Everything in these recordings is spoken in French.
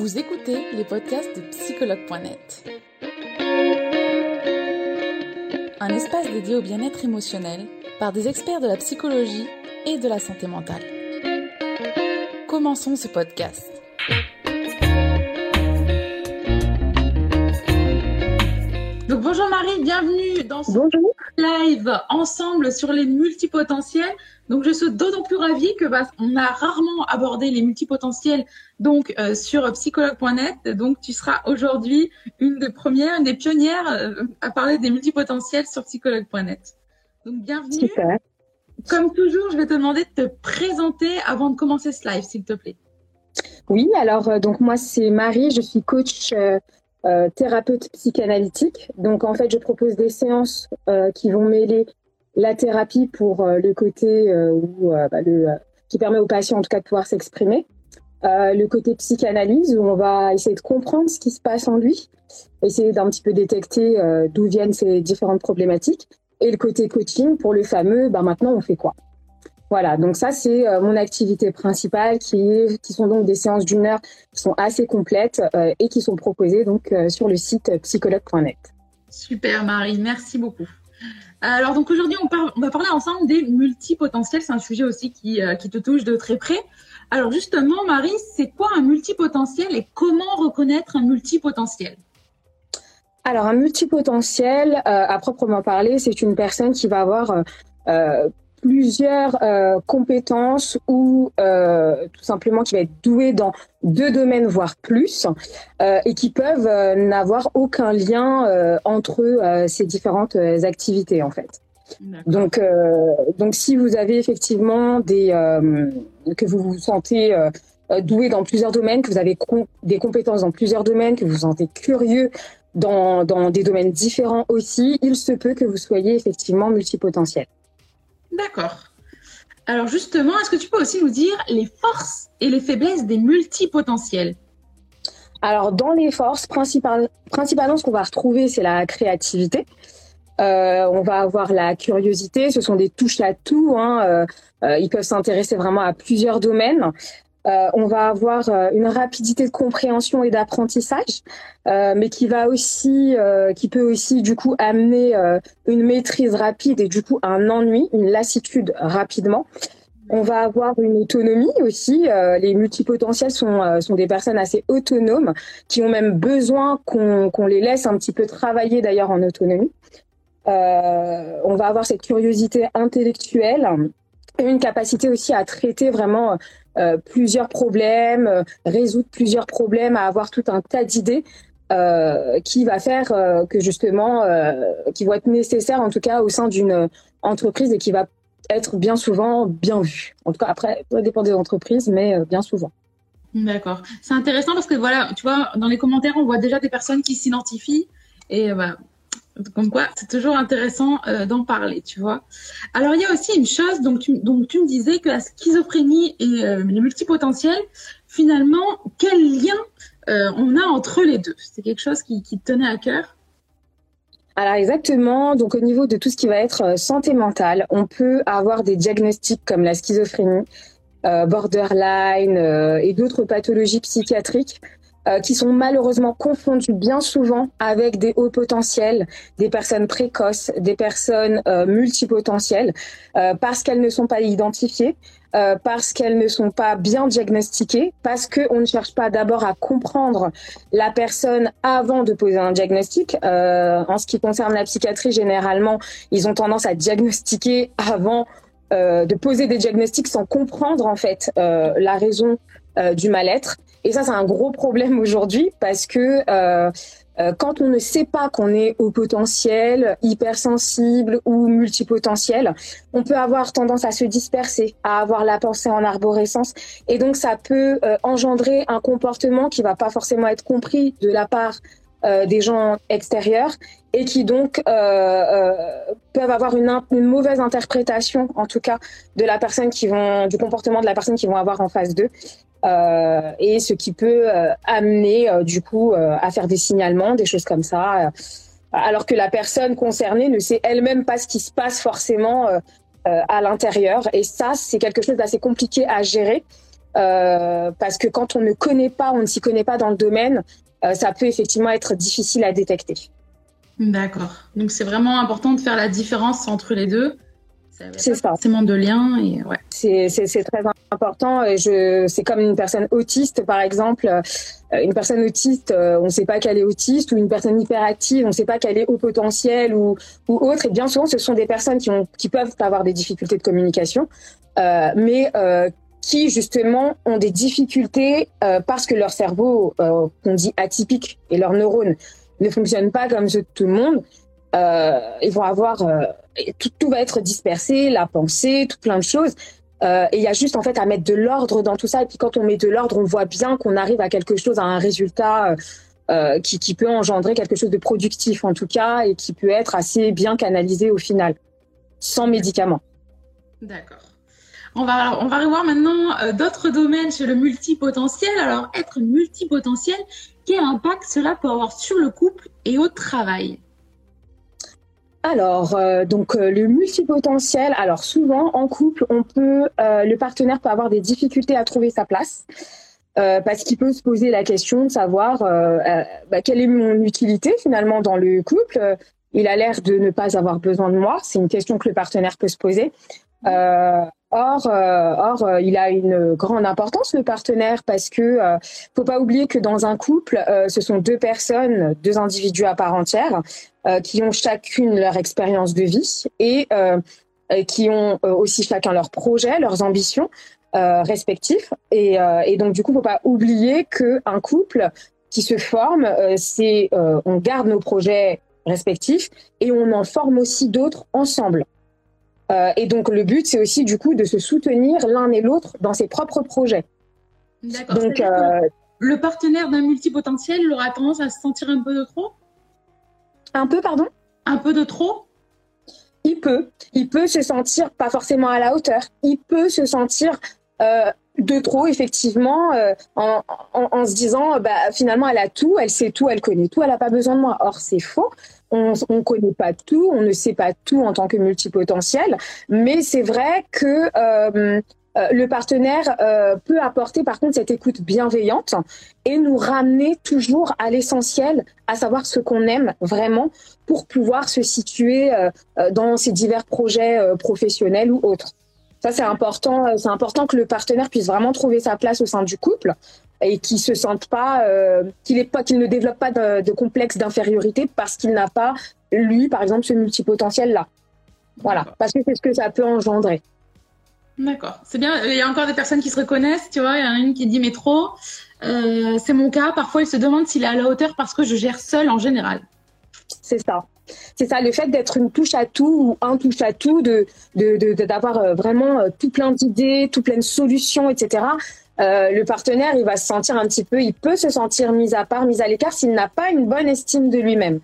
Vous écoutez les podcasts de psychologue.net. Un espace dédié au bien-être émotionnel par des experts de la psychologie et de la santé mentale. Commençons ce podcast. Donc bonjour Marie, bienvenue dans ce live ensemble sur les multipotentiels. Donc je suis d'autant plus ravie que bah, on a rarement abordé les multipotentiels donc euh, sur psychologue.net. Donc tu seras aujourd'hui une des premières, une des pionnières euh, à parler des multipotentiels sur psychologue.net. Donc bienvenue. Super. Comme toujours, je vais te demander de te présenter avant de commencer ce live, s'il te plaît. Oui, alors euh, donc moi c'est Marie, je suis coach thérapeute psychanalytique. Donc en fait, je propose des séances qui vont mêler la thérapie pour euh, le côté euh, où, euh, bah, le, qui permet aux patients en tout cas de pouvoir s'exprimer. le côté psychanalyse où on va essayer de comprendre ce qui se passe en lui, essayer d'un petit peu détecter d'où viennent ces différentes problématiques. Et le côté coaching pour le fameux, bah maintenant on fait quoi? Voilà, donc ça c'est mon activité principale qui, qui sont donc des séances d'une heure qui sont assez complètes et qui sont proposées donc sur le site psychologue.net. Super Marie, merci beaucoup. Alors donc aujourd'hui on, on, va parler ensemble des multipotentiels, c'est un sujet aussi qui, euh, qui te touche de très près. Alors justement Marie, c'est quoi un multipotentiel et comment reconnaître un multipotentiel? Alors un multipotentiel, euh, à proprement parler, c'est une personne qui va avoir euh, plusieurs euh, compétences ou euh, tout simplement qui va être doué dans deux domaines voire plus euh, et qui peuvent n'avoir aucun lien entre ces différentes activités en fait. Donc donc si vous avez effectivement des que vous vous sentez doué dans plusieurs domaines, que vous avez des compétences dans plusieurs domaines, que vous vous sentez curieux dans, dans des domaines différents aussi, il se peut que vous soyez effectivement multipotentiel. D'accord. Alors justement, est-ce que tu peux aussi nous dire les forces et les faiblesses des multipotentiels? Alors dans les forces, principalement ce qu'on va retrouver, c'est la créativité. Euh, on va avoir la curiosité, ce sont des touches à tout. Hein. Euh, euh, ils peuvent s'intéresser vraiment à plusieurs domaines. Euh, on va avoir euh, une rapidité de compréhension et d'apprentissage, euh, mais qui va aussi, qui peut aussi du coup amener une maîtrise rapide et du coup un ennui, une lassitude rapidement. On va avoir une autonomie aussi. les multipotentiels sont, sont des personnes assez autonomes qui ont même besoin qu'on les laisse un petit peu travailler d'ailleurs en autonomie. on va avoir cette curiosité intellectuelle et une capacité aussi à traiter vraiment euh, plusieurs problèmes, euh, résoudre plusieurs problèmes, à avoir tout un tas d'idées euh, qui va faire que justement, qui vont être nécessaires en tout cas au sein d'une entreprise et qui va être bien souvent bien vu. En tout cas, après, ça dépend des entreprises, mais bien souvent. D'accord. C'est intéressant parce que voilà, tu vois, dans les commentaires, on voit déjà des personnes qui s'identifient et bah, comme quoi, c'est toujours intéressant euh, d'en parler, tu vois. Alors, il y a aussi une chose, donc tu, me disais que la schizophrénie et euh, les multipotentiels, finalement, quel lien euh, on a entre les deux? C'est quelque chose qui, qui te tenait à cœur? Alors exactement, donc au niveau de tout ce qui va être santé mentale, on peut avoir des diagnostics comme la schizophrénie, borderline et d'autres pathologies psychiatriques euh, qui sont malheureusement confondus bien souvent avec des hauts potentiels, des personnes précoces, des personnes euh, multipotentielles, euh, parce qu'elles ne sont pas identifiées, euh, parce qu'elles ne sont pas bien diagnostiquées, parce qu'on ne cherche pas d'abord à comprendre la personne avant de poser un diagnostic. en ce qui concerne la psychiatrie, généralement, ils ont tendance à diagnostiquer avant de poser des diagnostics sans comprendre en fait la raison du mal-être. Et ça, c'est un gros problème aujourd'hui parce que euh, euh, quand on ne sait pas qu'on est au potentiel, hypersensible ou multipotentiel, on peut avoir tendance à se disperser, à avoir la pensée en arborescence. Et donc, ça peut euh, engendrer un comportement qui va pas forcément être compris de la part euh, des gens extérieurs et qui donc peuvent avoir une, une, mauvaise interprétation, en tout cas, de la personne qui vont, du comportement de la personne qui vont avoir en face d'eux. Euh, et ce qui peut euh, amener euh, du coup à faire des signalements, des choses comme ça, alors que la personne concernée ne sait elle-même pas ce qui se passe forcément à l'intérieur. Et ça, c'est quelque chose d'assez compliqué à gérer parce que quand on ne connaît pas, on ne s'y connaît pas dans le domaine, ça peut effectivement être difficile à détecter. D'accord. Donc c'est vraiment important de faire la différence entre les deux. C'est ça. Forcément de lien et ouais. C'est très important. Et je, c'est comme une personne autiste, par exemple. Euh, une personne autiste, euh, on ne sait pas qu'elle est autiste, ou une personne hyperactive, on ne sait pas qu'elle est haut potentiel ou, ou autre. Et bien souvent, ce sont des personnes qui, ont, qui peuvent avoir des difficultés de communication, euh, mais euh, qui justement ont des difficultés euh, parce que leur cerveau, qu'on dit atypique, et leurs neurones ne fonctionnent pas comme ceux de tout le monde. ils vont avoir tout, tout, va être dispersé, la pensée, tout plein de choses. Euh, et il y a juste en fait à mettre de l'ordre dans tout ça. Et puis quand on met de l'ordre, on voit bien qu'on arrive à quelque chose, à un résultat euh, euh, qui, qui, peut engendrer quelque chose de productif en tout cas et qui peut être assez bien canalisé au final, sans médicaments. D'accord. On va, on va revoir maintenant euh, d'autres domaines chez le multipotentiel. Alors, être multipotentiel, quel impact cela peut avoir sur le couple et au travail alors, euh, donc euh, le multipotentiel. Alors souvent en couple, on peut, le partenaire peut avoir des difficultés à trouver sa place parce qu'il peut se poser la question de savoir bah, quelle est mon utilité finalement dans le couple. Il a l'air de ne pas avoir besoin de moi. C'est une question que le partenaire peut se poser. Or, euh, or euh, il a une grande importance le partenaire parce que euh, faut pas oublier que dans un couple, euh, ce sont deux personnes, deux individus à part entière, qui ont chacune leur expérience de vie et qui ont aussi chacun leurs projets, leurs ambitions respectifs. Et, et, donc du coup, faut pas oublier que un couple qui se forme, c'est on garde nos projets respectifs et on en forme aussi d'autres ensemble. Euh, et donc le but, c'est aussi du coup de se soutenir l'un et l'autre dans ses propres projets. D'accord. Donc euh, le partenaire d'un multipotentiel aura tendance à se sentir un peu de trop? Un peu, pardon? Un peu de trop? Il peut, il peut se sentir pas forcément à la hauteur. Il peut se sentir euh, de trop, effectivement, euh, en, en, en, se disant, bah, finalement, elle a tout, elle sait tout, elle connaît tout, elle n'a pas besoin de moi. Or, c'est faux on ne connaît pas tout, on ne sait pas tout en tant que multipotentiel, mais c'est vrai que euh, euh, le partenaire euh, peut apporter par contre cette écoute bienveillante et nous ramener toujours à l'essentiel, à savoir ce qu'on aime vraiment pour pouvoir se situer euh, euh dans ces divers projets euh, professionnels ou autres. Ça c'est important, c'est important que le partenaire puisse vraiment trouver sa place au sein du couple et qui se sentent pas, euh, qu'il est pas, qu'il ne développe pas de, de complexe d'infériorité parce qu'il n'a pas lui, par exemple, ce multipotentiel là. Voilà, parce que c'est ce que ça peut engendrer. D'accord, c'est bien. Il y a encore des personnes qui se reconnaissent, tu vois. Il y en a une qui dit mais trop. Euh, c'est mon cas. Parfois, il se demande s'il est à la hauteur parce que je gère seul en général. C'est ça. C'est ça, le fait d'être une touche à tout ou un touche à tout, de d'avoir de, de, euh, vraiment euh, tout plein d'idées, tout plein de solutions, etc. Euh, le partenaire, il va se sentir un petit peu, il peut se sentir mis à part, mis à l'écart s'il n'a pas une bonne estime de lui-même.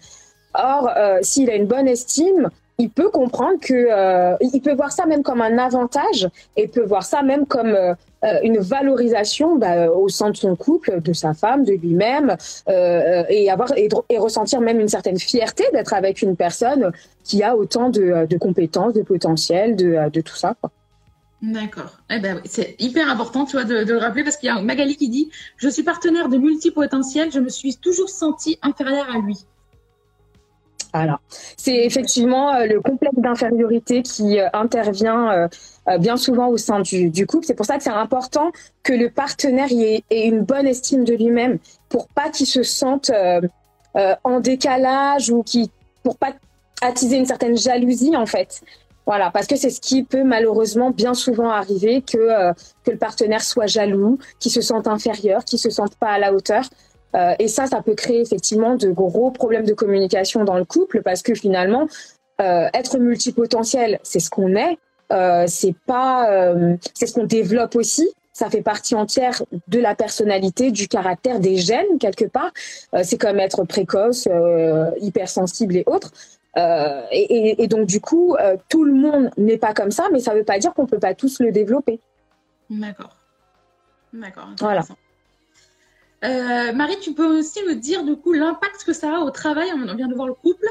Or, euh, s'il a une bonne estime, il peut comprendre que, euh, il peut voir ça même comme un avantage et peut voir ça même comme euh, euh une valorisation bah, au sein de son couple, de sa femme, de lui-même, euh, et avoir et, et, ressentir même une certaine fierté d'être avec une personne qui a autant de, de compétences, de potentiel, de, de tout ça. Quoi. D'accord. Eh ben, c'est hyper important, tu vois, de, le rappeler parce qu'il y a Magali qui dit Je suis partenaire de multipotentiel, je me suis toujours sentie inférieure à lui. Voilà. C'est effectivement euh, le complexe d'infériorité qui euh, intervient euh, bien souvent au sein du, couple. C'est pour ça que c'est important que le partenaire ait, une bonne estime de lui-même pour pas qu'il se sente en décalage ou qui, pour pas attiser une certaine jalousie en fait. Voilà, parce que c'est ce qui peut malheureusement bien souvent arriver que euh, que le partenaire soit jaloux, qu'il se sente inférieur, qu'il se sente pas à la hauteur. Euh, et ça, ça peut créer effectivement de gros problèmes de communication dans le couple parce que finalement, euh, être multipotentiel, c'est ce qu'on est, euh, c'est pas, euh, c'est ce qu'on développe aussi. Ça fait partie entière de la personnalité, du caractère, des gènes quelque part. Euh, c'est comme être précoce, hypersensible et autres. Euh, et, et, donc du coup, euh, tout le monde n'est pas comme ça, mais ça ne veut pas dire qu'on peut pas tous le développer. D'accord. D'accord. Voilà. Euh, Marie, tu peux aussi me dire du coup l'impact que ça a au travail? On vient de voir le couple.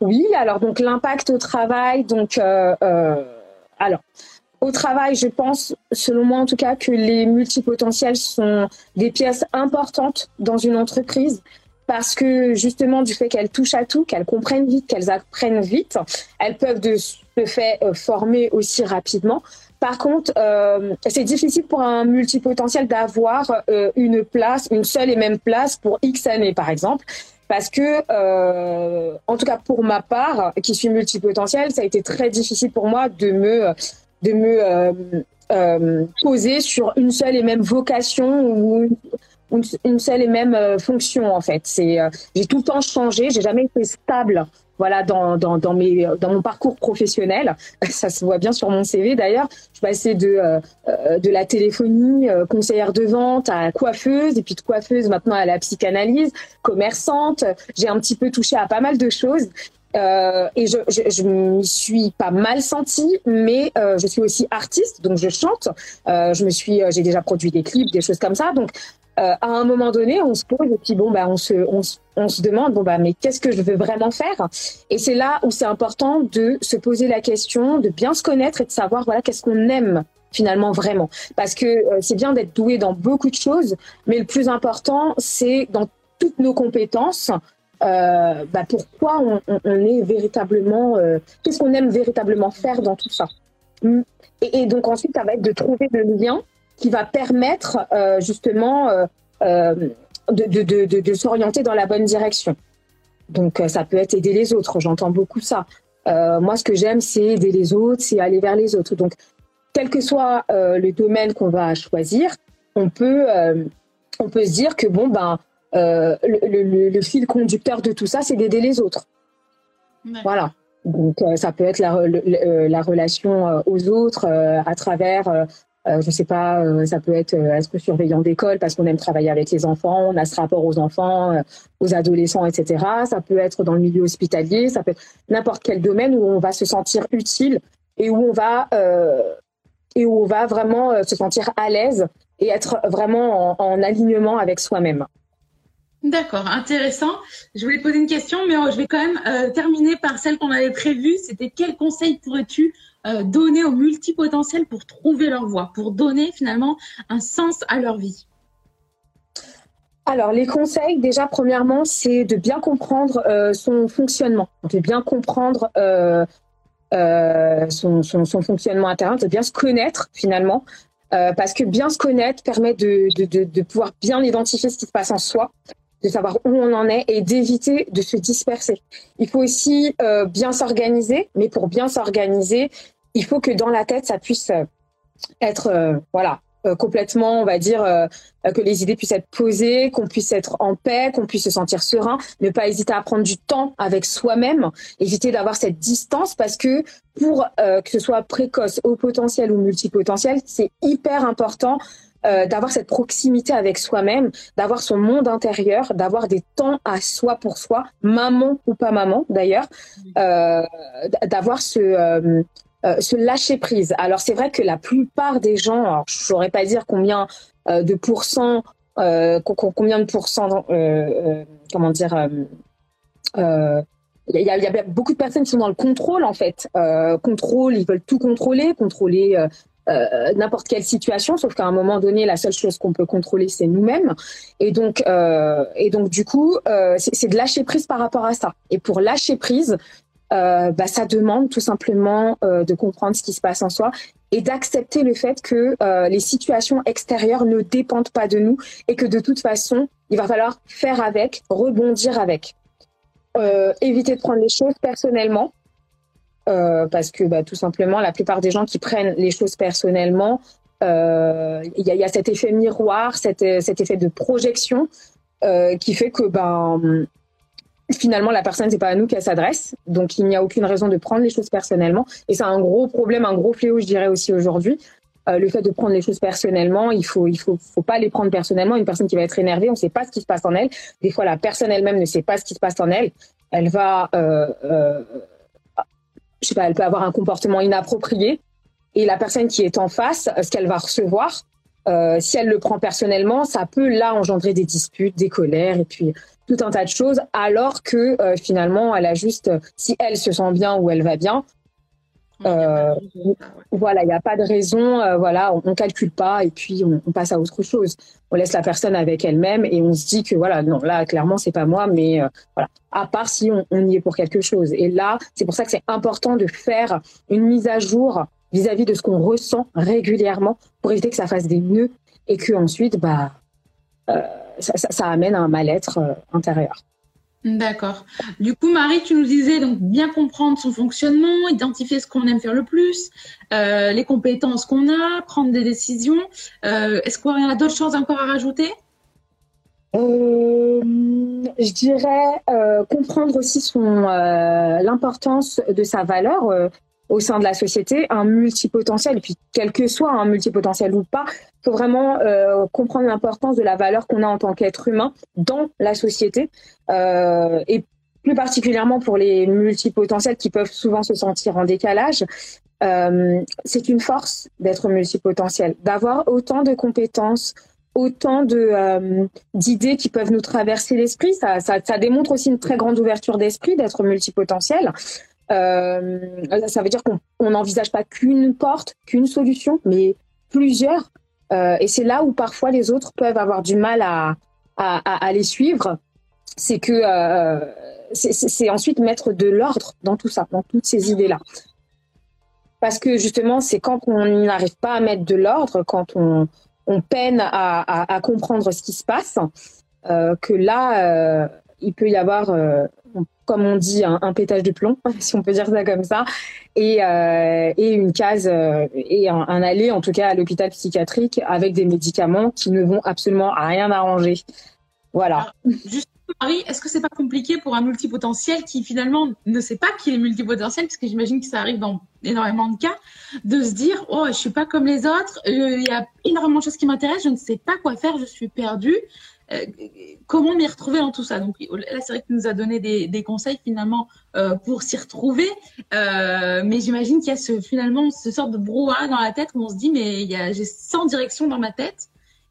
Oui, alors donc l'impact au travail, donc alors au travail, je pense, selon moi en tout cas, que les multipotentiels sont des pièces importantes dans une entreprise parce que justement du fait qu'elles touchent à tout, qu'elles comprennent vite, qu'elles apprennent vite, elles peuvent de ce fait euh, former aussi rapidement. Par contre, euh, c'est difficile pour un multipotentiel d'avoir euh, une place, une seule et même place pour X années, par exemple. Parce que, euh, en tout cas pour ma part, qui suis multipotentiel, ça a été très difficile pour moi de me, de me euh, poser sur une seule et même vocation ou une, une seule et même euh, fonction en fait. C'est, euh, j'ai tout le temps changé, j'ai jamais été stable voilà dans, dans, dans, mes, dans mon parcours professionnel. Ça se voit bien sur mon CV d'ailleurs. Je passée de, euh, euh, de la téléphonie, conseillère de vente à coiffeuse, et puis de coiffeuse maintenant à la psychanalyse, commerçante. J'ai un petit peu touché à pas mal de choses. Euh, et je, je, je m'y suis pas mal sentie, mais euh, je suis aussi artiste, donc je chante. Euh, je me suis, j'ai déjà produit des clips, des choses comme ça. Donc euh, à un moment donné, on se pose et puis bon, bah, on se, on, on se demande, bon, bah, mais qu'est-ce que je veux vraiment faire? Et c'est là où c'est important de se poser la question, de bien se connaître et de savoir, voilà, qu'est-ce qu'on aime finalement vraiment. Parce que euh, c'est bien d'être doué dans beaucoup de choses, mais le plus important, c'est dans toutes nos compétences, euh, bah, pourquoi on, est véritablement, euh, qu'est-ce qu'on aime véritablement faire dans tout ça? Et, et, donc ensuite, ça va être de trouver le lien qui va permettre euh, justement de, de, de, de s'orienter dans la bonne direction. Donc ça peut être aider les autres, j'entends beaucoup ça. moi, ce que j'aime, c'est aider les autres, c'est aller vers les autres. Donc, quel que soit le domaine qu'on va choisir, on peut, on peut se dire que bon, ben, le, le, le, fil conducteur de tout ça, c'est d'aider les autres. Ouais. Voilà. Donc, ça peut être la, la relation aux autres à travers euh, je sais pas, euh, ça peut être euh, être surveillant d'école parce qu'on aime travailler avec les enfants, on a ce rapport aux enfants, euh, aux adolescents, etc. Ça peut être dans le milieu hospitalier, ça peut être n'importe quel domaine où on va se sentir utile et où on va et où on va vraiment se sentir à l'aise et être vraiment en, en alignement avec soi-même. D'accord, intéressant. Je voulais poser une question, mais je vais quand même euh, terminer par celle qu'on avait prévue. C'était quel conseil pourrais-tu euh, donner aux multipotentiels pour trouver leur voie, pour donner finalement un sens à leur vie? Alors, les conseils, déjà, premièrement, c'est de bien comprendre euh, son fonctionnement, de bien comprendre euh, euh, son, fonctionnement intérieur, de bien se connaître finalement, parce que bien se connaître permet de, de, de pouvoir bien identifier ce qui se passe en soi, de savoir où on en est et d'éviter de se disperser. Il faut aussi bien s'organiser, mais pour bien s'organiser, il faut que dans la tête, ça puisse être, euh, voilà, euh, complètement, on va dire, euh, que les idées puissent être posées, qu'on puisse être en paix, qu'on puisse se sentir serein, ne pas hésiter à prendre du temps avec soi-même, éviter d'avoir cette distance parce que pour que ce soit précoce, au potentiel ou multipotentiel, c'est hyper important euh, d'avoir cette proximité avec soi-même, d'avoir son monde intérieur, d'avoir des temps à soi pour soi, maman ou pas maman d'ailleurs, euh, d'avoir ce, euh, se lâcher prise. Alors c'est vrai que la plupart des gens, alors, je saurais pas dire combien de pourcents, combien de pourcents, comment dire. il y, a, y, a, beaucoup de personnes qui sont dans le contrôle en fait. contrôle, ils veulent tout contrôler, contrôler euh, n'importe quelle situation, sauf qu'à un moment donné, la seule chose qu'on peut contrôler, c'est nous-mêmes. Et donc, euh, et donc du coup, euh, c'est de lâcher prise par rapport à ça. Et pour lâcher prise, euh, bah, ça demande tout simplement euh, de comprendre ce qui se passe en soi et d'accepter le fait que euh, les situations extérieures ne dépendent pas de nous et que de toute façon, il va falloir faire avec, rebondir avec. Euh, éviter de prendre les choses personnellement euh, parce que bah, tout simplement, la plupart des gens qui prennent les choses personnellement, il y, a, y, a cet effet miroir, cet, cet effet de projection qui fait que ben finalement la personne c'est pas à nous qu'elle s'adresse. Donc il n'y a aucune raison de prendre les choses personnellement. Et c'est un gros problème un gros fléau je dirais aussi aujourd'hui. Euh, le fait de prendre les choses personnellement il faut il faut faut pas les prendre personnellement. Une personne qui va être énervée on sait pas ce qui se passe en elle. Des fois la personne elle-même ne sait pas ce qui se passe en elle. Elle va euh, euh, je sais pas elle peut avoir un comportement inapproprié. Et la personne qui est en face ce qu'elle va recevoir euh, si elle le prend personnellement, ça peut là engendrer des disputes, des colères et puis tout un tas de choses, alors que euh, finalement, elle a juste, si elle se sent bien ou elle va bien, Euh, voilà, il n'y a pas de raison. Euh, voilà, on, ne calcule pas et puis on, passe à autre chose. On laisse la personne avec elle-même et on se dit que voilà, non, là clairement c'est pas moi, mais euh, voilà. À part si on, y est pour quelque chose. Et là, c'est pour ça que c'est important de faire une mise à jour vis-à-vis de ce qu'on ressent régulièrement pour éviter que ça fasse des nœuds et que ensuite, bah, ça, ça, amène à un mal-être intérieur. D'accord. Du coup, Marie, tu nous disais donc bien comprendre son fonctionnement, identifier ce qu'on aime faire le plus, euh, les compétences qu'on a, prendre des décisions. Euh, est-ce y a d'autres choses encore à rajouter? Euh, Je dirais comprendre aussi l'importance de sa valeur au sein de la société, un multipotentiel, et puis quel que soit un multipotentiel ou pas, il faut vraiment euh, comprendre l'importance de la valeur qu'on a en tant qu'être humain dans la société, euh, et plus particulièrement pour les multipotentiels qui peuvent souvent se sentir en décalage. Euh, c'est une force d'être multipotentiel, d'avoir autant de compétences, autant de euh, d'idées qui peuvent nous traverser l'esprit. Ça, ça, ça, démontre aussi une très grande ouverture d'esprit d'être multipotentiel. Euh, ça veut dire qu'on n'envisage pas qu'une porte, qu'une solution, mais plusieurs. Euh, et c'est là où parfois les autres peuvent avoir du mal à, à, à, les suivre. C'est que euh, c'est ensuite mettre de l'ordre dans tout ça, dans toutes ces idées-là. Parce que justement, c'est quand on n'arrive pas à mettre de l'ordre, quand on, on peine à, à, comprendre ce qui se passe, euh, que là, euh, il peut y avoir comme on dit, un, pétage de plomb, si on peut dire ça comme ça, et, euh, une case euh, et un, aller, en tout cas, à l'hôpital psychiatrique avec des médicaments qui ne vont absolument à rien arranger. Voilà. juste, Marie, est-ce que c'est pas compliqué pour un multipotentiel qui finalement ne sait pas qu'il est multipotentiel, parce que j'imagine que ça arrive dans énormément de cas, de se dire oh je suis pas comme les autres, euh, il y a énormément de choses qui m'intéressent, je ne sais pas quoi faire, je suis perdue. Euh, comment m'y retrouver dans tout ça? Donc là, c'est vrai que tu nous a donné des, conseils finalement euh, pour s'y retrouver, euh, mais j'imagine qu'il y a ce, finalement ce sort de brouhaha dans la tête où on se dit mais j'ai 100 directions dans ma tête.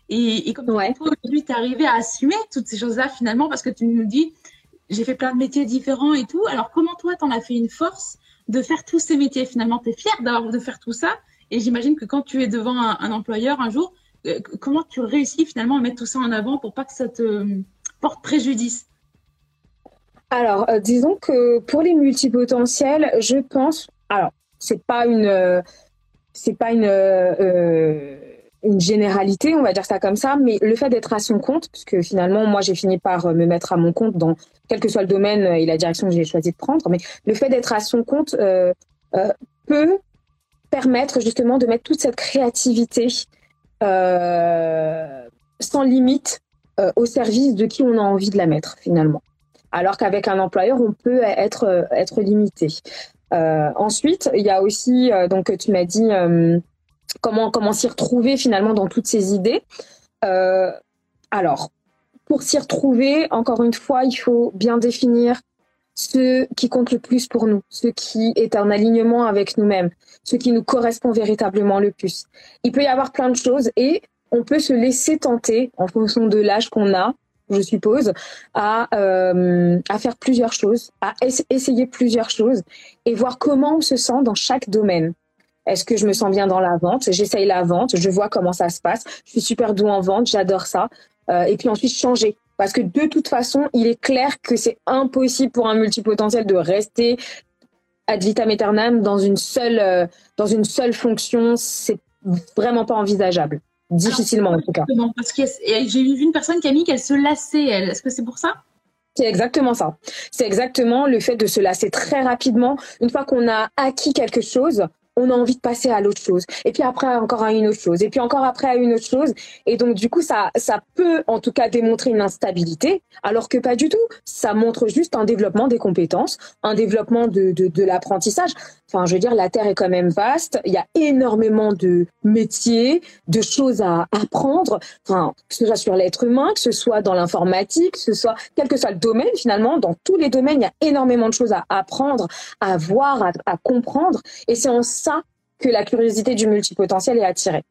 Et, et comme toi aujourd'hui, tu es arrivé à assumer toutes ces choses-là finalement parce que tu nous dis j'ai fait plein de métiers différents et tout. Alors comment toi, tu en as fait une force de faire tous ces métiers? Finalement, tu es fier d'avoir de faire tout ça. Et j'imagine que quand tu es devant un employeur un jour, comment tu réussis finalement à mettre tout ça en avant pour pas que ça te porte préjudice? Alors, euh, disons que pour les multipotentiels, je pense, alors c'est pas une, euh, c'est pas une une généralité, on va dire ça comme ça, mais le fait d'être à son compte, parce que finalement, moi, j'ai fini par me mettre à mon compte dans quel que soit le domaine et la direction que j'ai choisi de prendre, mais le fait d'être à son compte peut permettre justement de mettre toute cette créativité euh, sans limite euh, au service de qui on a envie de la mettre finalement. Alors qu'avec un employeur, on peut être, euh, être limité. ensuite, il y a aussi, donc tu m'as dit, comment, comment s'y retrouver finalement dans toutes ces idées. alors, pour s'y retrouver, encore une fois, il faut bien définir ce qui compte le plus pour nous, ce qui est en alignement avec nous-mêmes, ce qui nous correspond véritablement le plus. Il peut y avoir plein de choses et on peut se laisser tenter en fonction de l'âge qu'on a, je suppose, à, euh, à faire plusieurs choses, à essayer plusieurs choses et voir comment on se sent dans chaque domaine. Est-ce que je me sens bien dans la vente? J'essaye la vente, je vois comment ça se passe. Je suis super doux en vente, j'adore ça. Euh, et puis ensuite changer. Parce que de toute façon, il est clair que c'est impossible pour un multipotentiel de rester ad vitam aeternam dans une seule, euh, dans une seule fonction. C'est vraiment pas envisageable. Difficilement, en tout cas. Parce que j'ai vu une personne qui a mis qu'elle se lassait, elle. Est-ce que c'est pour ça? C'est exactement ça. C'est exactement le fait de se lasser très rapidement. Une fois qu'on a acquis quelque chose, on a envie de passer à l'autre chose. Et puis après, encore à une autre chose. Et puis encore après, à une autre chose. Et donc, du coup, ça, ça peut en tout cas démontrer une instabilité, alors que pas du tout. Ça montre juste un développement des compétences, un développement de, de, de l'apprentissage. Enfin, je veux dire, la Terre est quand même vaste. Il y a énormément de métiers, de choses à apprendre. Enfin, que ce soit sur l'être humain, que ce soit dans l'informatique, que ce soit quel que soit le domaine finalement, dans tous les domaines, il y a énormément de choses à apprendre, à voir, à, comprendre. Et c'est en ça que la curiosité du multipotentiel est attirée.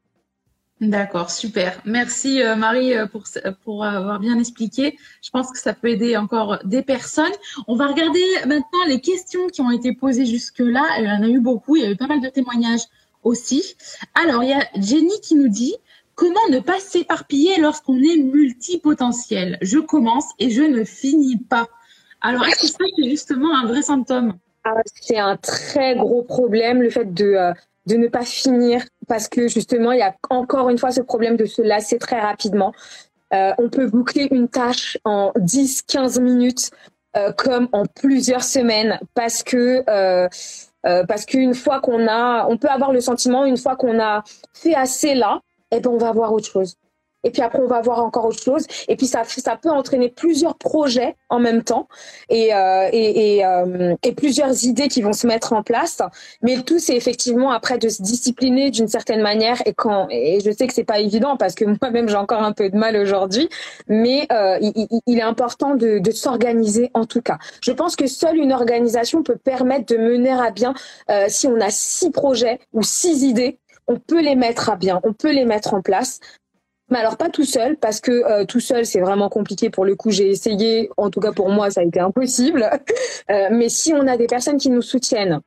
D'accord, super. Merci euh, Marie euh, pour, pour avoir bien expliqué. Je pense que ça peut aider encore des personnes. On va regarder maintenant les questions qui ont été posées jusque-là. Il y en a eu beaucoup, il y a eu pas mal de témoignages aussi. Alors, il y a Jenny qui nous dit Comment ne pas s'éparpiller lorsqu'on est multipotentiel? Je commence et je ne finis pas. Alors, est-ce que ça, c'est justement un vrai symptôme? Ah, C'est un très gros problème, le fait de, euh, de ne pas finir, parce que justement, il y a encore une fois ce problème de se lasser très rapidement. Euh, on peut boucler une tâche en 10, 15 minutes, euh, comme en plusieurs semaines, parce que parce qu'une fois qu'on a, on peut avoir le sentiment, une fois qu'on a fait assez là, eh ben on va voir autre chose. Et puis après, on va voir encore autre chose. Et puis ça, ça peut entraîner plusieurs projets en même temps et, euh, euh, et, plusieurs idées qui vont se mettre en place. Mais le tout, c'est effectivement après de se discipliner d'une certaine manière. Et quand, et je sais que c'est pas évident parce que moi-même j'ai encore un peu de mal aujourd'hui, mais euh, il, est important de, s'organiser en tout cas. Je pense que seule une organisation peut permettre de mener à bien. Si on a six projets ou six idées, on peut les mettre à bien, on peut les mettre en place. Mais alors pas tout seul, parce que euh, tout seul c'est vraiment compliqué. Pour le coup, j'ai essayé, en tout cas pour moi, ça a été impossible. Euh, mais si on a des personnes qui nous soutiennent,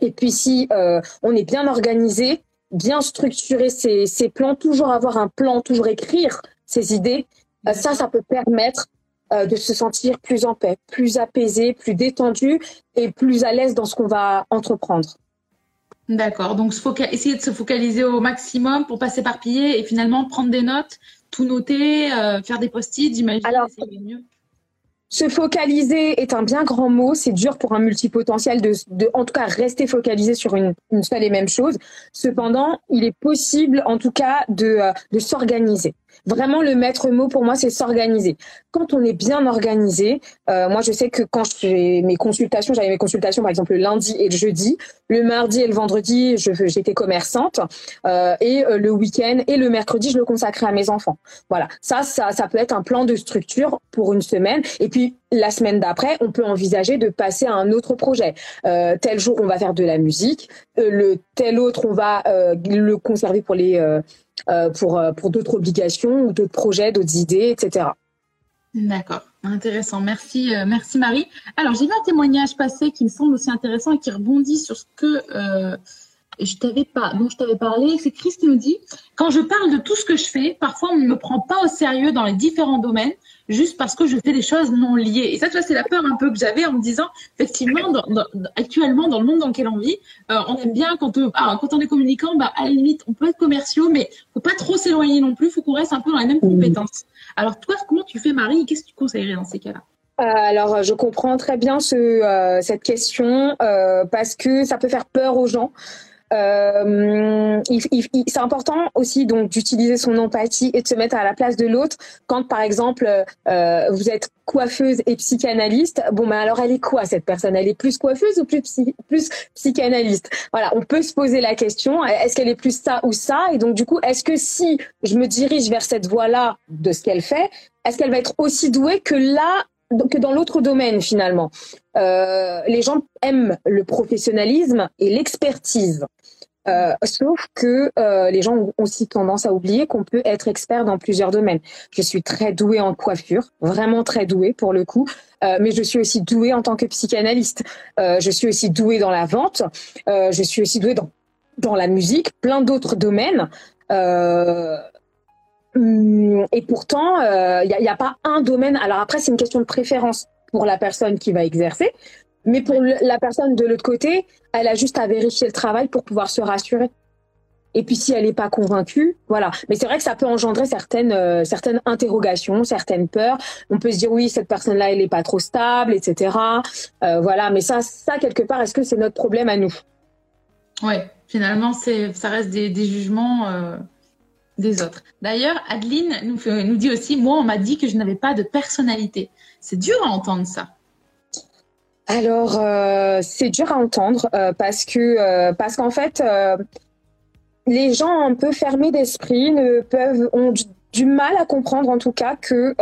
et puis si euh, on est bien organisé, bien structuré ses, ses, plans, toujours avoir un plan, toujours écrire ses idées, ça, ça peut permettre de se sentir plus en paix, plus apaisé, plus détendu et plus à l'aise dans ce qu'on va entreprendre. D'accord. Donc, essayer de se focaliser au maximum pour pas s'éparpiller et finalement prendre des notes, tout noter, euh, faire des post-it, j'imagine. Alors, mieux. Se focaliser est un bien grand mot. C'est dur pour un multipotentiel de, de, en tout cas, rester focalisé sur une, une, seule et même chose. Cependant, il est possible, en tout cas, de, euh, de s'organiser. Vraiment, le maître mot pour moi, c'est s'organiser. Quand on est bien organisé, euh, moi, je sais que quand j'ai mes consultations, j'avais mes consultations par exemple le lundi et le jeudi, le mardi et le vendredi, j'étais commerçante, euh, et euh, le week-end et le mercredi, je le consacrais à mes enfants. Voilà, ça, ça, ça peut être un plan de structure pour une semaine. Et puis la semaine d'après, on peut envisager de passer à un autre projet. Euh, tel jour, on va faire de la musique. Euh, le tel autre, on va euh, le conserver pour euh, pour, pour d'autres obligations ou d'autres projets, d'autres idées, etc. D'accord, intéressant. Merci, merci Marie. Alors j'ai vu un témoignage passé qui me semble aussi intéressant et qui rebondit sur ce que je t'avais pas, dont je t'avais parlé. C'est Chris qui nous dit quand je parle de tout ce que je fais, parfois on ne me prend pas au sérieux dans les différents domaines juste parce que je fais des choses non liées. Et ça, tu vois, c'est la peur un peu que j'avais en me disant, effectivement, dans, dans, actuellement, dans le monde dans lequel on vit, euh, on aime bien quand on, ah, quand on est communicant, bah, à la limite, on peut être commerciaux, mais faut pas trop s'éloigner non plus, faut qu'on reste un peu dans les mêmes compétences. Alors, toi, comment tu fais, Marie, qu'est-ce que tu conseillerais dans ces cas-là? Euh, alors, je comprends très bien ce, euh, cette question euh, parce que ça peut faire peur aux gens. Euh, c'est important aussi donc d'utiliser son empathie et de se mettre à la place de l'autre. Quand par exemple euh, vous êtes coiffeuse et psychanalyste, bon ben alors elle est quoi cette personne? Elle est plus coiffeuse ou plus plus psychanalyste? Voilà, on peut se poser la question est-ce qu'elle est plus ça ou ça? Et donc du coup, est-ce que si je me dirige vers cette voie-là de ce qu'elle fait, est-ce qu'elle va être aussi douée que là que dans l'autre domaine finalement. Euh, les gens aiment le professionnalisme et l'expertise. Euh, sauf que euh, les gens ont aussi tendance à oublier qu'on peut être expert dans plusieurs domaines. Je suis très douée en coiffure, vraiment très douée pour le coup, euh, mais je suis aussi douée en tant que psychanalyste. Euh, je suis aussi douée dans la vente, euh, je suis aussi douée dans, dans la musique, plein d'autres domaines. Hum, et pourtant, il n'y a, pas un domaine. Alors après, c'est une question de préférence pour la personne qui va exercer. Mais pour la personne de l'autre côté, elle a juste à vérifier le travail pour pouvoir se rassurer. Et puis si elle n'est pas convaincue, voilà. Mais c'est vrai que ça peut engendrer certaines euh, certaines interrogations, certaines peurs. On peut se dire oui, cette personne-là, elle n'est pas trop stable, etc. Euh, voilà. Mais ça, ça quelque part, est-ce que c'est notre problème à nous? Ouais. Finalement, ça reste des, jugements. Euh D'ailleurs, Adeline nous, dit aussi, moi, on m'a dit que je n'avais pas de personnalité. C'est dur à entendre ça. Alors, euh, c'est dur à entendre euh, parce que euh, parce qu'en fait, euh, les gens un peu fermés d'esprit ne peuvent ont du, mal à comprendre, en tout cas, que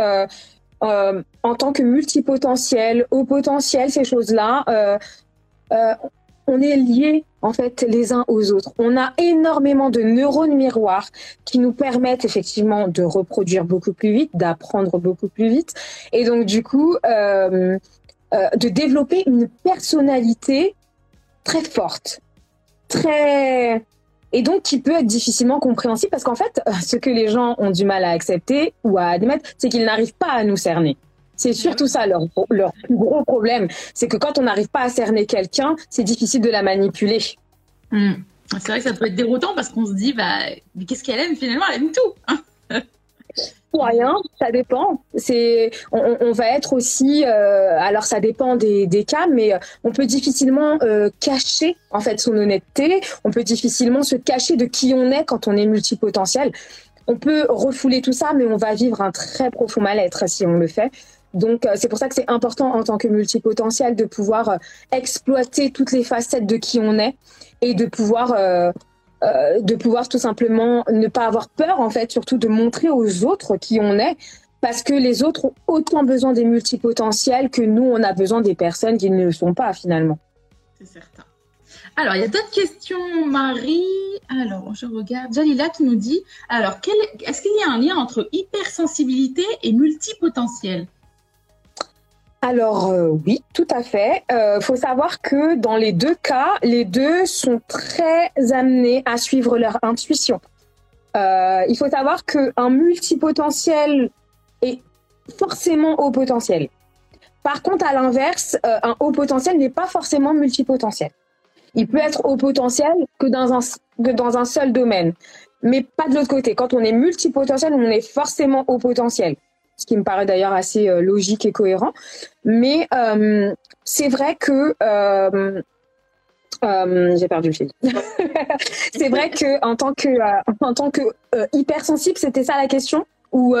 en tant que multipotentiel, haut potentiel, ces choses-là, on est lié en fait les uns aux autres. On a énormément de neurones miroirs qui nous permettent effectivement de reproduire beaucoup plus vite, d'apprendre beaucoup plus vite, et donc du coup euh, euh, de développer une personnalité très forte, très et donc qui peut être difficilement compréhensible parce qu'en fait, ce que les gens ont du mal à accepter ou à admettre, c'est qu'ils n'arrivent pas à nous cerner. C'est surtout ça leur, leur plus gros problème, c'est que quand on n'arrive pas à cerner quelqu'un, c'est difficile de la manipuler. Hmm. C'est vrai que ça peut être déroutant parce qu'on se dit, bah, mais qu'est-ce qu'elle aime finalement? Elle aime tout. rien, ça dépend. C'est, on, va être aussi, euh, alors ça dépend des, cas, mais euh, on peut difficilement euh, cacher en fait son honnêteté. On peut difficilement se cacher de qui on est quand on est multipotentiel. On peut refouler tout ça, mais on va vivre un très profond mal-être si on le fait. Donc, euh, c'est pour ça que c'est important en tant que multipotentiel de pouvoir euh, exploiter toutes les facettes de qui on est et de pouvoir, euh, de pouvoir tout simplement ne pas avoir peur, en fait, surtout de montrer aux autres qui on est, parce que les autres ont autant besoin des multipotentiels que nous, on a besoin des personnes qui ne le sont pas finalement. C'est certain. Alors, il y a d'autres questions, Marie. Alors, je regarde. Jalila qui nous dit, alors, est-ce qu'il y a un lien entre hypersensibilité et multipotentiel? Alors euh, oui, tout à fait. Il euh, faut savoir que dans les deux cas, les deux sont très amenés à suivre leur intuition. Euh, il faut savoir qu'un multipotentiel est forcément haut potentiel. Par contre, à l'inverse, un haut potentiel n'est pas forcément multipotentiel. Il peut être haut potentiel que dans un, que dans un seul domaine, mais pas de l'autre côté. Quand on est multipotentiel, on est forcément haut potentiel ce qui me paraît d'ailleurs assez euh, logique et cohérent. Mais euh, c'est vrai que euh, j'ai perdu le fil. c'est vrai que en tant que en tant que hypersensible, c'était ça la question? Ou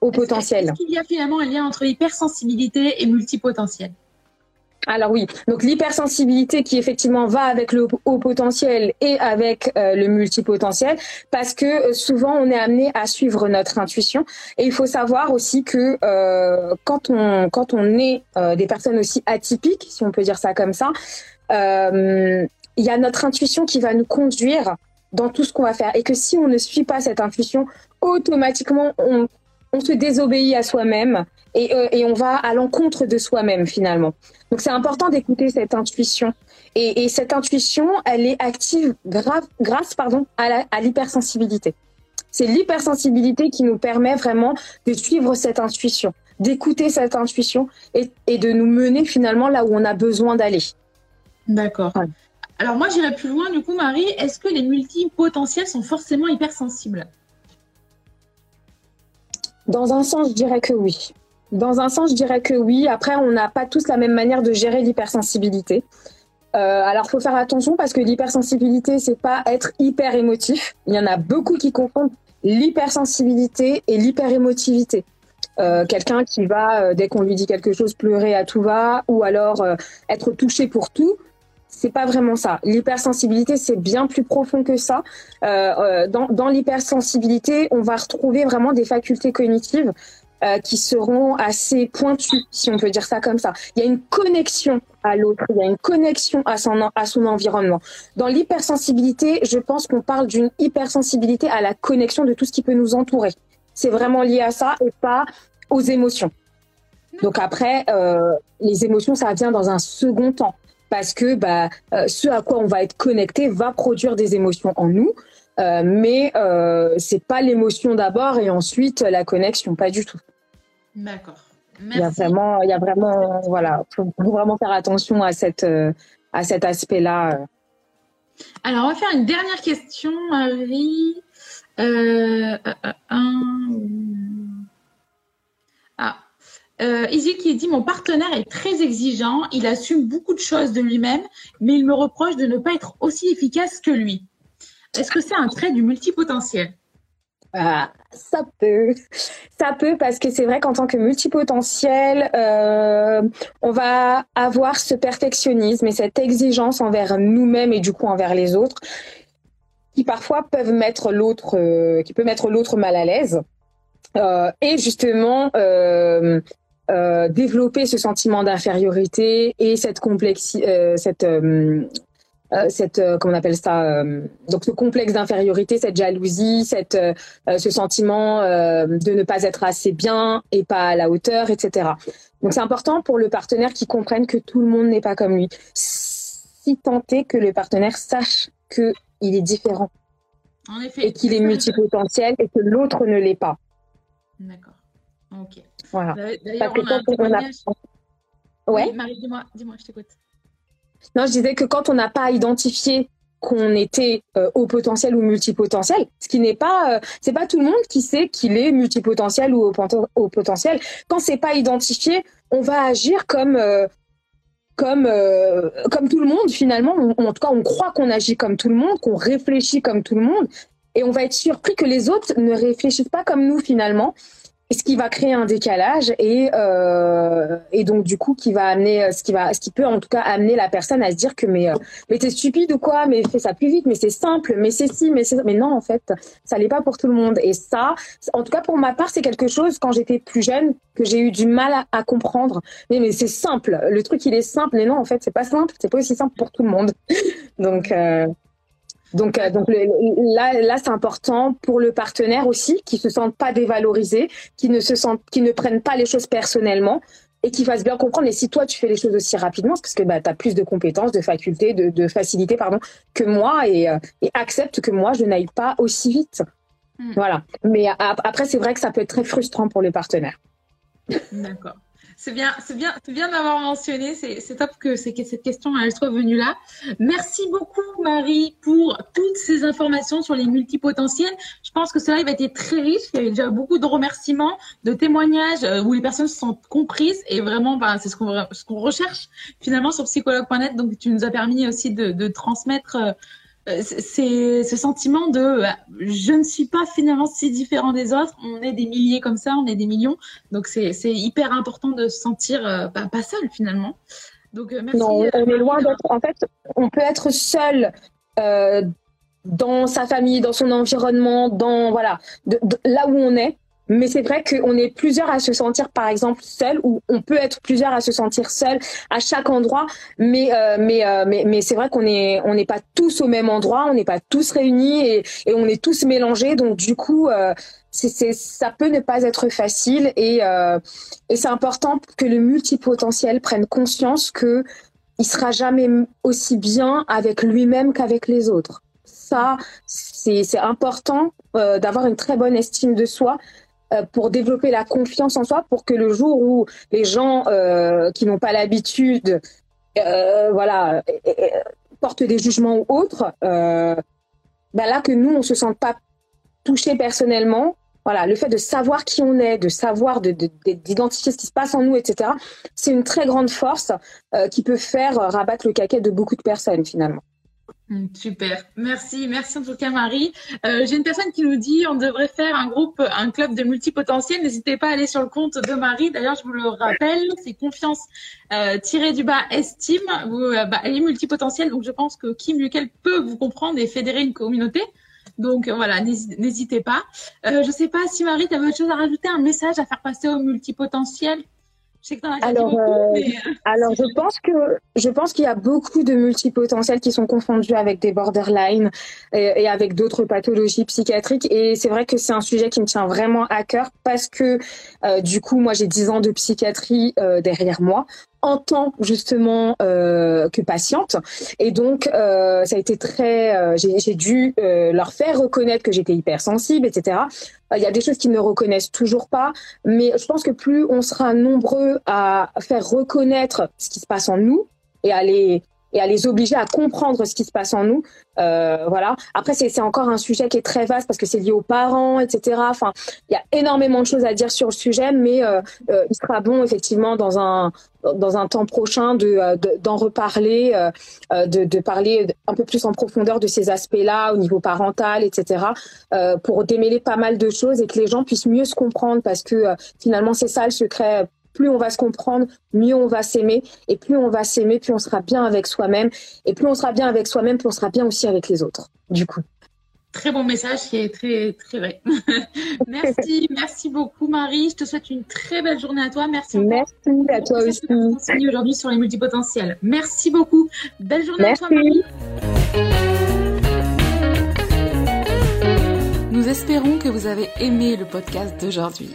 au potentiel? Est-ce qu'il y a finalement un lien entre hypersensibilité et multipotentiel? Alors oui, donc l'hypersensibilité qui effectivement va avec le haut potentiel et avec euh, le multipotentiel, parce que euh, souvent on est amené à suivre notre intuition. Et il faut savoir aussi que euh, quand on quand on est des personnes aussi atypiques, si on peut dire ça comme ça, il y a notre intuition qui va nous conduire dans tout ce qu'on va faire. Et que si on ne suit pas cette intuition, automatiquement on, on se désobéit à soi-même et, euh, et, on va à l'encontre de soi-même finalement. Donc c'est important d'écouter cette intuition. Et, et, cette intuition, elle est active grave, grâce pardon, à l'hypersensibilité. C'est l'hypersensibilité qui nous permet vraiment de suivre cette intuition, d'écouter cette intuition et, et, de nous mener finalement là où on a besoin d'aller. D'accord. Alors moi j'irai plus loin du coup Marie, est-ce que les multipotentiels sont forcément hypersensibles? Dans un sens, je dirais que oui. Dans un sens, je dirais que oui. Après, on n'a pas tous la même manière de gérer l'hypersensibilité. Euh, alors, faut faire attention parce que l'hypersensibilité, c'est pas être hyper émotif. Il y en a beaucoup qui confondent l'hypersensibilité et l'hyperémotivité. Euh, quelqu'un qui va, euh, dès qu'on lui dit quelque chose, pleurer à tout va, ou alors euh, être touché pour tout. C'est pas vraiment ça. L'hypersensibilité, c'est bien plus profond que ça. Euh, dans, dans l'hypersensibilité, on va retrouver vraiment des facultés cognitives euh, qui seront assez pointus, si on peut dire ça comme ça. Il y a une connexion à l'autre, il y a une connexion à son, à son environnement. Dans l'hypersensibilité, je pense qu'on parle d'une hypersensibilité à la connexion de tout ce qui peut nous entourer. C'est vraiment lié à ça et pas aux émotions. Donc après, euh, les émotions, ça vient dans un second temps parce que bah, euh, ce à quoi on va être connecté va produire des émotions en nous. Euh, mais euh, c'est pas l'émotion d'abord et ensuite la connexion, pas du tout. D'accord. Il y a vraiment, il y a vraiment, voilà, faut, vraiment faire attention à cette, euh, à cet aspect-là. Euh. Alors, on va faire une dernière question, Marie. Euh, ah. Euh, Izzy qui dit Mon partenaire est très exigeant, il assume beaucoup de choses de lui-même, mais il me reproche de ne pas être aussi efficace que lui. Est-ce que c'est un trait du multipotentiel? Ah, ça peut, ça peut parce que c'est vrai qu'en tant que multipotentiel, euh, on va avoir ce perfectionnisme et cette exigence envers nous-mêmes et du coup envers les autres, qui parfois peuvent mettre l'autre, euh, mal à l'aise. Euh, et justement développer ce sentiment d'infériorité et cette complexité, cette cette comment on appelle ça donc ce complexe d'infériorité, cette jalousie, cette ce sentiment de ne pas être assez bien et pas à la hauteur, etc. Donc c'est important pour le partenaire qui comprenne que tout le monde n'est pas comme lui. Si tant est que le partenaire sache que il est différent. En effet. Et qu'il est multipotentiel et que l'autre ne l'est pas. D'accord. Ok. Voilà. D'ailleurs, on a Ouais. Marie, dis-moi, dis-moi, je t'écoute. Non, je disais que quand on n'a pas identifié qu'on était euh, au potentiel ou multipotentiel, ce qui n'est pas, euh, c'est pas tout le monde qui sait qu'il est multipotentiel ou au, potentiel. Quand c'est pas identifié, on va agir comme euh, tout le monde finalement. en tout cas, on croit qu'on agit comme tout le monde, qu'on réfléchit comme tout le monde, et on va être surpris que les autres ne réfléchissent pas comme nous finalement ce qui va créer un décalage et euh, et donc du coup qui va amener ce qui va ce qui peut en tout cas amener la personne à se dire que mais euh, mais t'es stupide ou quoi? Mais fais ça plus vite mais c'est simple mais c'est si mais c'est mais non en fait ça l'est pas pour tout le monde. Et ça en tout cas pour ma part c'est quelque chose quand j'étais plus jeune que j'ai eu du mal à, comprendre. Mais mais c'est simple. Le truc il est simple. Mais non en fait c'est pas simple. C'est pas aussi simple pour tout le monde. Donc euh, donc, euh, donc là, là c'est important pour le partenaire aussi, qui se sentent pas dévalorisés, qui ne se sentent, qui ne prennent pas les choses personnellement et qui fassent bien comprendre. Et si toi, tu fais les choses aussi rapidement, c'est parce que bah, tu as plus de compétences, de facultés, de, de facilité pardon, que moi et, euh, et accepte que moi, je n'aille pas aussi vite. Hmm. Voilà. Mais après, c'est vrai que ça peut être très frustrant pour le partenaire. D'accord. C'est bien, c'est bien, c'est bien d'avoir mentionné. C'est top que, que cette question elle soit venue là. Merci beaucoup Marie pour toutes ces informations sur les multipotentiels. Je pense que cela va être très riche. Il y a déjà beaucoup de remerciements, de témoignages euh, où les personnes se sentent comprises et vraiment, bah, c'est ce qu'on ce recherche finalement sur psychologue.net. Donc tu nous as permis aussi de, de transmettre euh, c'est ce sentiment de euh, je ne suis pas finalement si différent des autres. On est des milliers comme ça, on est des millions. Donc c'est hyper important de se sentir euh, bah, pas seul finalement. Donc merci. Non, on est loin d'être. En fait, on peut être seul. dans sa famille, dans son environnement, dans voilà, là où on est, mais c'est vrai qu'on est plusieurs à se sentir, par exemple, seul, ou on peut être plusieurs à se sentir seul à chaque endroit. Mais euh, mais, euh, mais mais c'est vrai qu'on est on n'est pas tous au même endroit, on n'est pas tous réunis et, on est tous mélangés. Donc du coup, euh, c'est ça peut ne pas être facile et et c'est important que le multipotentiel prenne conscience que il sera jamais aussi bien avec lui-même qu'avec les autres. Ça, c'est important d'avoir une très bonne estime de soi euh, pour développer la confiance en soi, pour que le jour où les gens euh, qui n'ont pas l'habitude, euh, voilà, portent des jugements ou autres, bah là que nous on se sente pas touché personnellement, voilà, le fait de savoir qui on est, de savoir, d'identifier ce qui se passe en nous, etc., c'est une très grande force qui peut faire rabattre le caquet de beaucoup de personnes finalement. Super, merci, merci en tout cas Marie. Euh, j'ai une personne qui nous dit on devrait faire un groupe, un club de multipotentiels. N'hésitez pas à aller sur le compte de Marie. D'ailleurs, je vous le rappelle, c'est confiance euh, tiré du bas estime. Vous, euh, bah, elle est multipotentielle, donc je pense que Kim Lukel peut vous comprendre et fédérer une communauté. Donc voilà, n'hésitez pas. Euh, je sais pas si Marie, tu avais autre chose à rajouter, un message à faire passer aux multipotentiels? Alors, euh, alors je pense que je pense qu'il y a beaucoup de multipotentiels qui sont confondus avec des borderline et, avec d'autres pathologies psychiatriques. Et c'est vrai que c'est un sujet qui me tient vraiment à cœur parce que euh, du coup, moi, j'ai 10 ans de psychiatrie euh, derrière moi en tant justement euh, que patiente. Et donc, euh, ça a été très... Euh, j'ai dû leur faire reconnaître que j'étais hypersensible, etc. Il y a des choses qu'ils ne reconnaissent toujours pas, mais je pense que plus on sera nombreux à faire reconnaître ce qui se passe en nous et à les et à les obliger à comprendre ce qui se passe en nous. Euh, voilà. Après, c'est encore un sujet qui est très vaste parce que c'est lié aux parents, etc. Enfin, il y a énormément de choses à dire sur le sujet, mais euh, euh, il sera bon effectivement dans un dans un temps prochain de d'en reparler, de, de parler un peu plus en profondeur de ces aspects-là au niveau parental, etc. pour démêler pas mal de choses et que les gens puissent mieux se comprendre parce que finalement c'est ça le secret plus on va se comprendre, mieux on va s'aimer. Et plus on va s'aimer, plus on sera bien avec soi-même. Et plus on sera bien avec soi-même, plus on sera bien aussi avec les autres, du coup. très bon message qui est très, très vrai. merci, merci beaucoup, Marie. Je te souhaite une très belle journée à toi. Merci. Merci à toi aussi. aujourd'hui sur les multipotentiels. Merci beaucoup. Belle journée à toi, Marie. Nous espérons que vous avez aimé le podcast d'aujourd'hui.